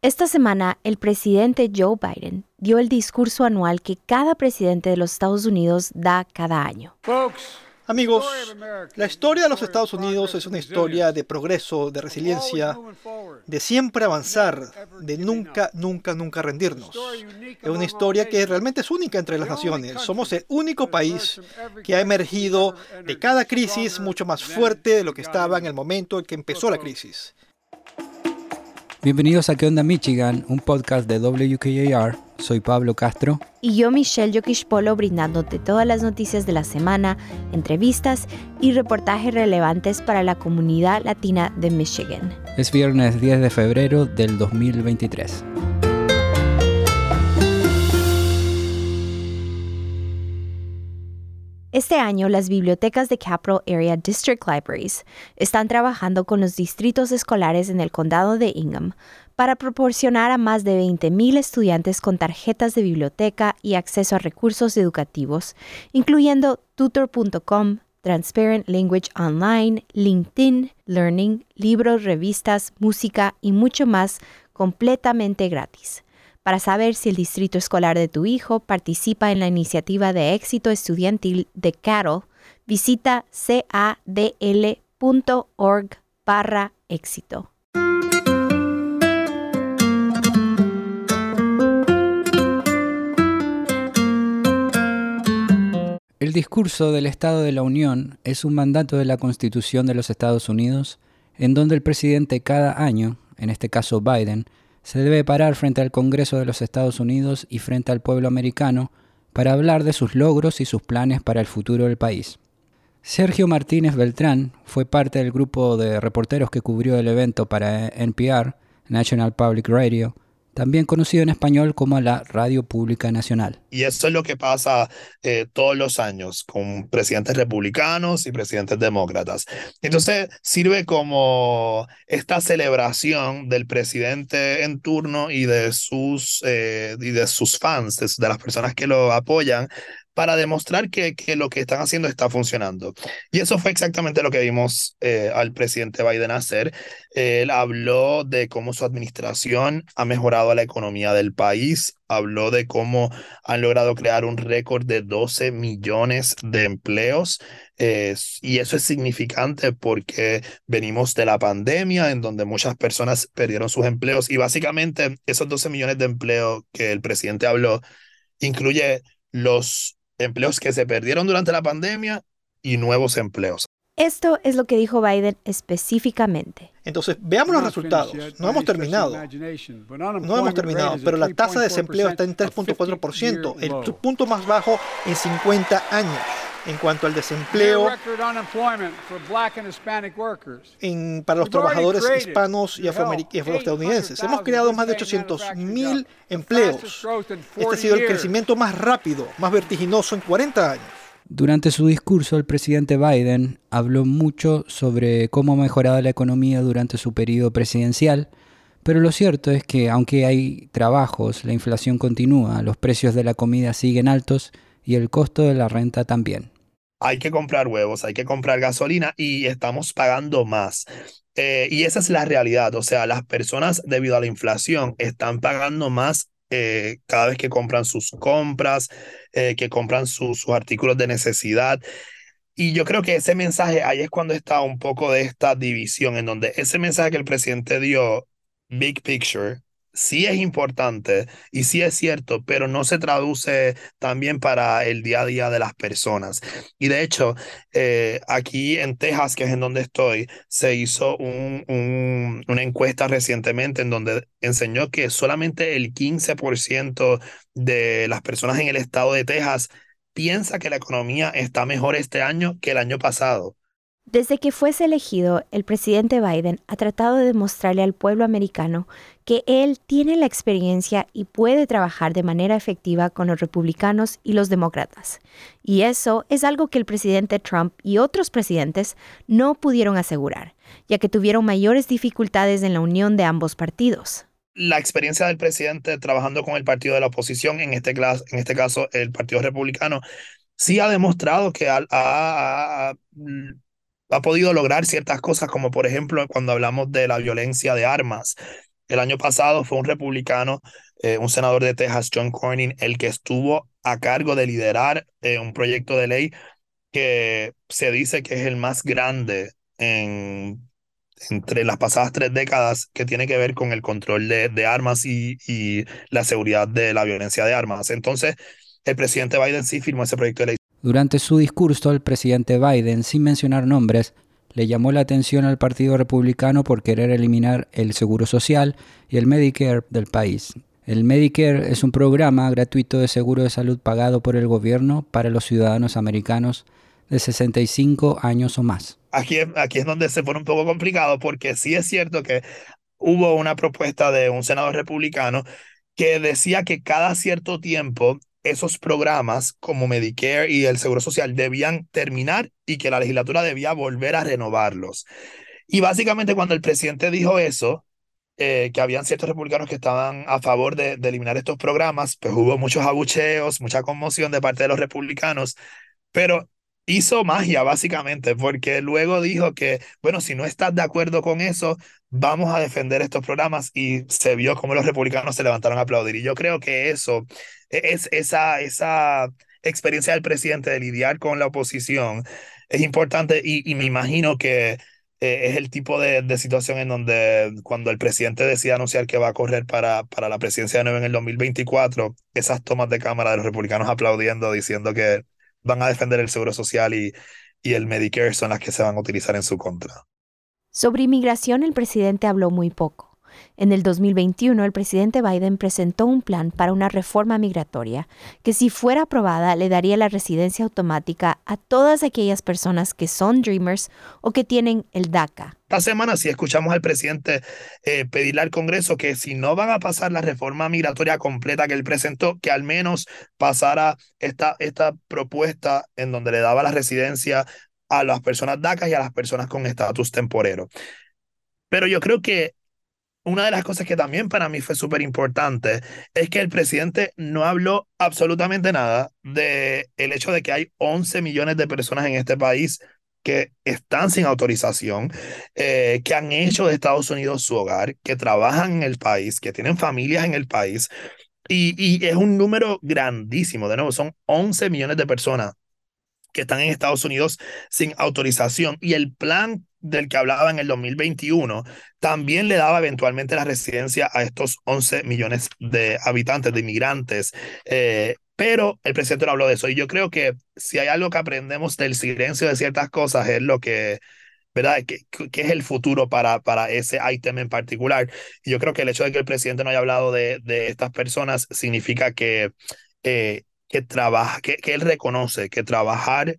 Esta semana, el presidente Joe Biden dio el discurso anual que cada presidente de los Estados Unidos da cada año. Amigos, la historia de los Estados Unidos es una historia de progreso, de resiliencia, de siempre avanzar, de nunca, nunca, nunca rendirnos. Es una historia que realmente es única entre las naciones. Somos el único país que ha emergido de cada crisis mucho más fuerte de lo que estaba en el momento en que empezó la crisis. Bienvenidos a ¿Qué onda Michigan? Un podcast de WKAR soy Pablo Castro. Y yo, Michelle Yokish-Polo, brindándote todas las noticias de la semana, entrevistas y reportajes relevantes para la comunidad latina de Michigan. Es viernes 10 de febrero del 2023. Este año, las bibliotecas de Capital Area District Libraries están trabajando con los distritos escolares en el condado de Ingham para proporcionar a más de 20.000 estudiantes con tarjetas de biblioteca y acceso a recursos educativos, incluyendo tutor.com, Transparent Language Online, LinkedIn, Learning, libros, revistas, música y mucho más completamente gratis. Para saber si el distrito escolar de tu hijo participa en la iniciativa de éxito estudiantil de CADL, visita cadl.org barra éxito. El discurso del Estado de la Unión es un mandato de la Constitución de los Estados Unidos en donde el presidente cada año, en este caso Biden, se debe parar frente al Congreso de los Estados Unidos y frente al pueblo americano para hablar de sus logros y sus planes para el futuro del país. Sergio Martínez Beltrán fue parte del grupo de reporteros que cubrió el evento para NPR, National Public Radio, también conocido en español como la Radio Pública Nacional. Y eso es lo que pasa eh, todos los años con presidentes republicanos y presidentes demócratas. Entonces sirve como esta celebración del presidente en turno y de sus, eh, y de sus fans, de las personas que lo apoyan, para demostrar que, que, lo que están haciendo está funcionando. Y eso fue exactamente lo que vimos eh, al presidente Biden hacer. Él habló de cómo su administración ha mejorado la economía del país, habló de cómo han logrado crear un récord de 12 millones de empleos. y eso es significante porque venimos de la pandemia en donde muchas personas perdieron sus empleos y básicamente esos 12 millones de empleos que el presidente habló incluye los empleos que se perdieron durante la pandemia y nuevos empleos. Esto es lo que dijo Biden específicamente. Entonces, veamos los resultados. No hemos terminado. No hemos terminado, pero la tasa de desempleo está en 3.4%, el punto más bajo en 50 años en cuanto al desempleo para los trabajadores hispanos y afroestadounidenses. Hemos creado más de 800.000 empleos. Este ha sido el crecimiento más rápido, más vertiginoso en 40 años. Durante su discurso, el presidente Biden habló mucho sobre cómo ha mejorado la economía durante su periodo presidencial, pero lo cierto es que aunque hay trabajos, la inflación continúa, los precios de la comida siguen altos y el costo de la renta también. Hay que comprar huevos, hay que comprar gasolina y estamos pagando más. Eh, y esa es la realidad, o sea, las personas debido a la inflación están pagando más eh, cada vez que compran sus compras, eh, que compran sus artículos de necesidad. Y yo creo que ese mensaje, ahí es cuando está un poco de esta división, en donde ese mensaje que el presidente dio, Big Picture, sí es importante y sí es cierto, pero no se traduce también para el día a día de las personas. Y de hecho, eh, aquí en Texas, que es en donde estoy, se hizo un, una encuesta recientemente en donde enseñó que solamente el 15% de las personas en el estado de Texas piensa que la economía está mejor este año que el año pasado. Desde que fuese elegido, el presidente Biden ha tratado de demostrarle al pueblo americano que él tiene la experiencia y puede trabajar de manera efectiva con los republicanos y los demócratas. Y eso es algo que el presidente Trump y otros presidentes no pudieron asegurar, ya que tuvieron mayores dificultades en la unión de ambos partidos la experiencia del presidente trabajando con el partido de la oposición, en este, en este caso el Partido Republicano, sí ha demostrado que ha, ha podido lograr ciertas cosas, como por ejemplo cuando hablamos de la violencia de armas. El año pasado fue un republicano, eh, un senador de Texas, John Cornyn, el que estuvo a cargo de liderar eh, un proyecto de ley que se dice que es el más grande en, entre las pasadas tres décadas que tiene que ver con el control de, de armas y, y la seguridad de la violencia de armas. Entonces, el presidente Biden sí firmó ese proyecto de ley. Durante su discurso, el presidente Biden, sin mencionar nombres, le llamó la atención al Partido Republicano por querer eliminar el Seguro Social y el Medicare del país. El Medicare es un programa gratuito de seguro de salud pagado por el gobierno para los ciudadanos americanos de 65 años o más. Aquí, es donde se pone un poco complicado porque sí es cierto que hubo una propuesta de un senador republicano que decía que cada cierto tiempo esos programas como Medicare y el Seguro Social debían terminar y que la legislatura debía volver a renovarlos. Y básicamente cuando el presidente dijo eso, eh, que habían ciertos republicanos que estaban a favor de, de, eliminar estos programas, pues hubo muchos abucheos, mucha conmoción de parte de los republicanos, pero hizo magia básicamente, porque luego dijo que, bueno, si no estás de acuerdo con eso, vamos a defender estos programas y se vio como los republicanos se levantaron a aplaudir. Y yo creo que eso es esa, esa experiencia del presidente de lidiar con la oposición es importante y, y me imagino que eh, es el tipo de, de, situación en donde cuando el presidente decide anunciar que va a correr para, para la presidencia de nuevo en el 2024, esas tomas de cámara de los republicanos aplaudiendo, diciendo que van a defender el seguro social y, el Medicare son las que se van a utilizar en su contra. Sobre inmigración el presidente habló muy poco. En el 2021, el presidente Biden presentó un plan para una reforma migratoria que si fuera aprobada le daría la residencia automática a todas aquellas personas que son Dreamers o que tienen el DACA. Esta semana sí escuchamos al presidente eh, pedirle al Congreso que si no van a pasar la reforma migratoria completa que él presentó, que al menos pasara esta, esta propuesta en donde le daba la residencia a las personas DACA y a las personas con estatus temporero. Pero yo creo que una de las cosas que también para mí fue súper importante es que el presidente no habló absolutamente nada de el hecho de que hay 11 millones de personas en este país que están sin autorización, eh, que han hecho de Estados Unidos su hogar, que trabajan en el país, que tienen familias en el país. Y, y es un número grandísimo, de nuevo, son 11 millones de personas que están en Estados Unidos sin autorización. Y el plan del que hablaba en el 2021 también le daba eventualmente la residencia a estos 11 millones de habitantes, de inmigrantes. Eh, pero el presidente no habló de eso. Y yo creo que si hay algo que aprendemos del silencio de ciertas cosas es lo que, ¿verdad? ¿Qué, es el futuro para, para ese ítem en particular? Y yo creo que el hecho de que el presidente no haya hablado de, de estas personas significa que, eh, que, trabaja, que, que él reconoce que trabajar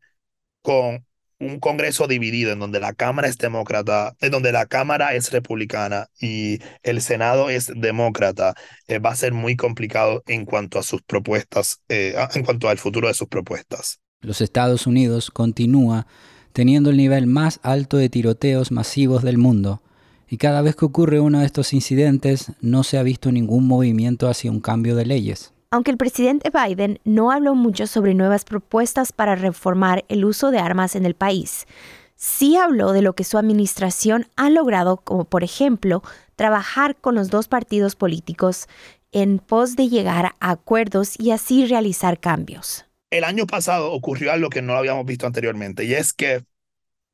con un Congreso dividido en donde la Cámara es demócrata, en donde la Cámara es republicana y el Senado es demócrata, eh, va a ser muy complicado en cuanto a sus propuestas, eh, en cuanto al futuro de sus propuestas. Los Estados Unidos continúa teniendo el nivel más alto de tiroteos masivos del mundo, y cada vez que ocurre uno de estos incidentes no se ha visto ningún movimiento hacia un cambio de leyes. Aunque el presidente Biden no habló mucho sobre nuevas propuestas para reformar el uso de armas en el país, sí habló de lo que su administración ha logrado, como por ejemplo trabajar con los dos partidos políticos en pos de llegar a acuerdos y así realizar cambios. El año pasado ocurrió algo que no habíamos visto anteriormente y es que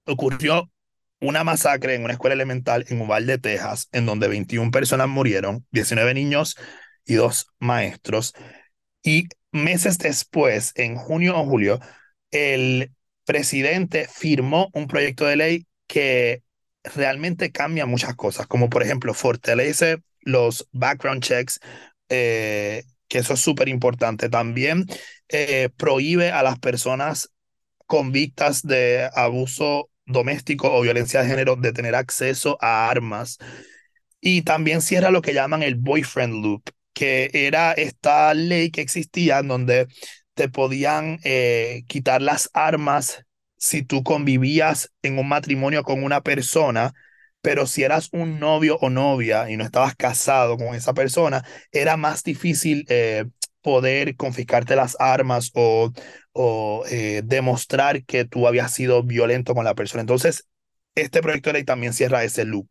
ocurrió una masacre en una escuela elemental en Uvalde, Texas, en donde 21 personas murieron, 19 niños y dos maestros. Y meses después, en junio o julio, el presidente firmó un proyecto de ley que realmente cambia muchas cosas, como por ejemplo fortalece los background checks, eh, que eso es súper importante. También eh, prohíbe a las personas convictas de abuso doméstico o violencia de género de tener acceso a armas. Y también cierra lo que llaman el boyfriend loop, que era esta ley que existía en donde te podían eh, quitar las armas si tú convivías en un matrimonio con una persona, pero si eras un novio o novia y no estabas casado con esa persona, era más difícil eh, poder confiscarte las armas o, o eh, demostrar que tú habías sido violento con la persona. Entonces, este proyecto de ley también cierra ese loop.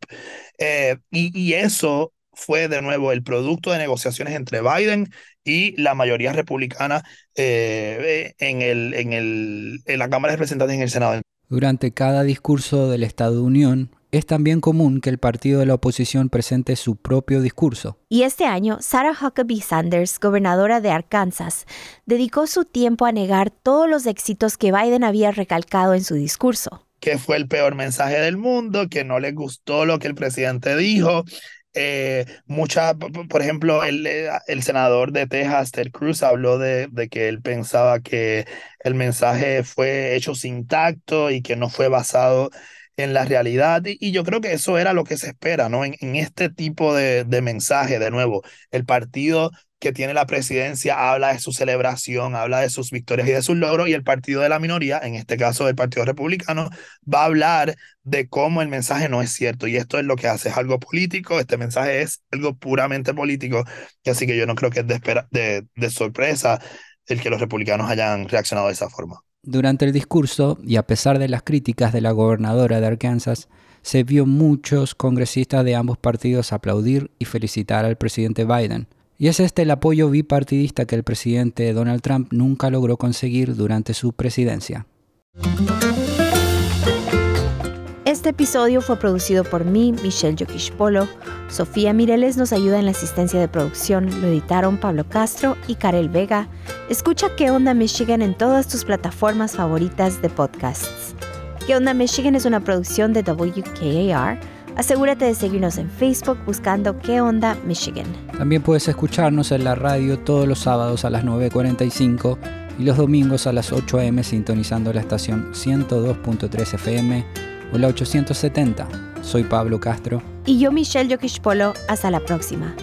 y, y eso fue de nuevo el producto de negociaciones entre Biden y la mayoría republicana eh, en, el, en, el, en la Cámara de Representantes y en el Senado. Durante cada discurso del Estado de Unión, es también común que el partido de la oposición presente su propio discurso. Y este año, Sarah Huckabee Sanders, gobernadora de Arkansas, dedicó su tiempo a negar todos los éxitos que Biden había recalcado en su discurso. Que fue el peor mensaje del mundo, que no le gustó lo que el presidente dijo, eh, mucha, por ejemplo, el, eh, el, senador de Texas, Ted Cruz, habló de, de, que él pensaba que el mensaje fue hecho sin tacto y que no fue basado en la realidad. Y, yo creo que eso era lo que se espera, ¿no? En, en este tipo de, de mensaje, de nuevo, el partido que tiene la presidencia habla de su celebración, habla de sus victorias y de sus logros, y el partido de la minoría, en este caso el Partido Republicano, va a hablar de cómo el mensaje no es cierto. Y esto es lo que hace, es algo político, este mensaje es algo puramente político, así que yo no creo que es de, de, de sorpresa el que los republicanos hayan reaccionado de esa forma. Durante el discurso, y a pesar de las críticas de la gobernadora de Arkansas, se vio muchos congresistas de ambos partidos aplaudir y felicitar al presidente Biden. Y es este el apoyo bipartidista que el presidente Donald Trump nunca logró conseguir durante su presidencia. Este episodio fue producido por mí, Michelle Polo. Sofía Mireles nos ayuda en la asistencia de producción. Lo editaron Pablo Castro y Karel Vega. Escucha ¿Qué onda Michigan en todas tus plataformas favoritas de podcasts. ¿Qué onda Michigan es una producción de WKAR. Asegúrate de seguirnos en Facebook buscando ¿Qué onda Michigan? También puedes escucharnos en la radio todos los sábados a las 9.45 y los domingos a las 8 am sintonizando la estación 102.3 FM o la 870. Soy Pablo Castro. Y yo Michelle Polo. Hasta la próxima.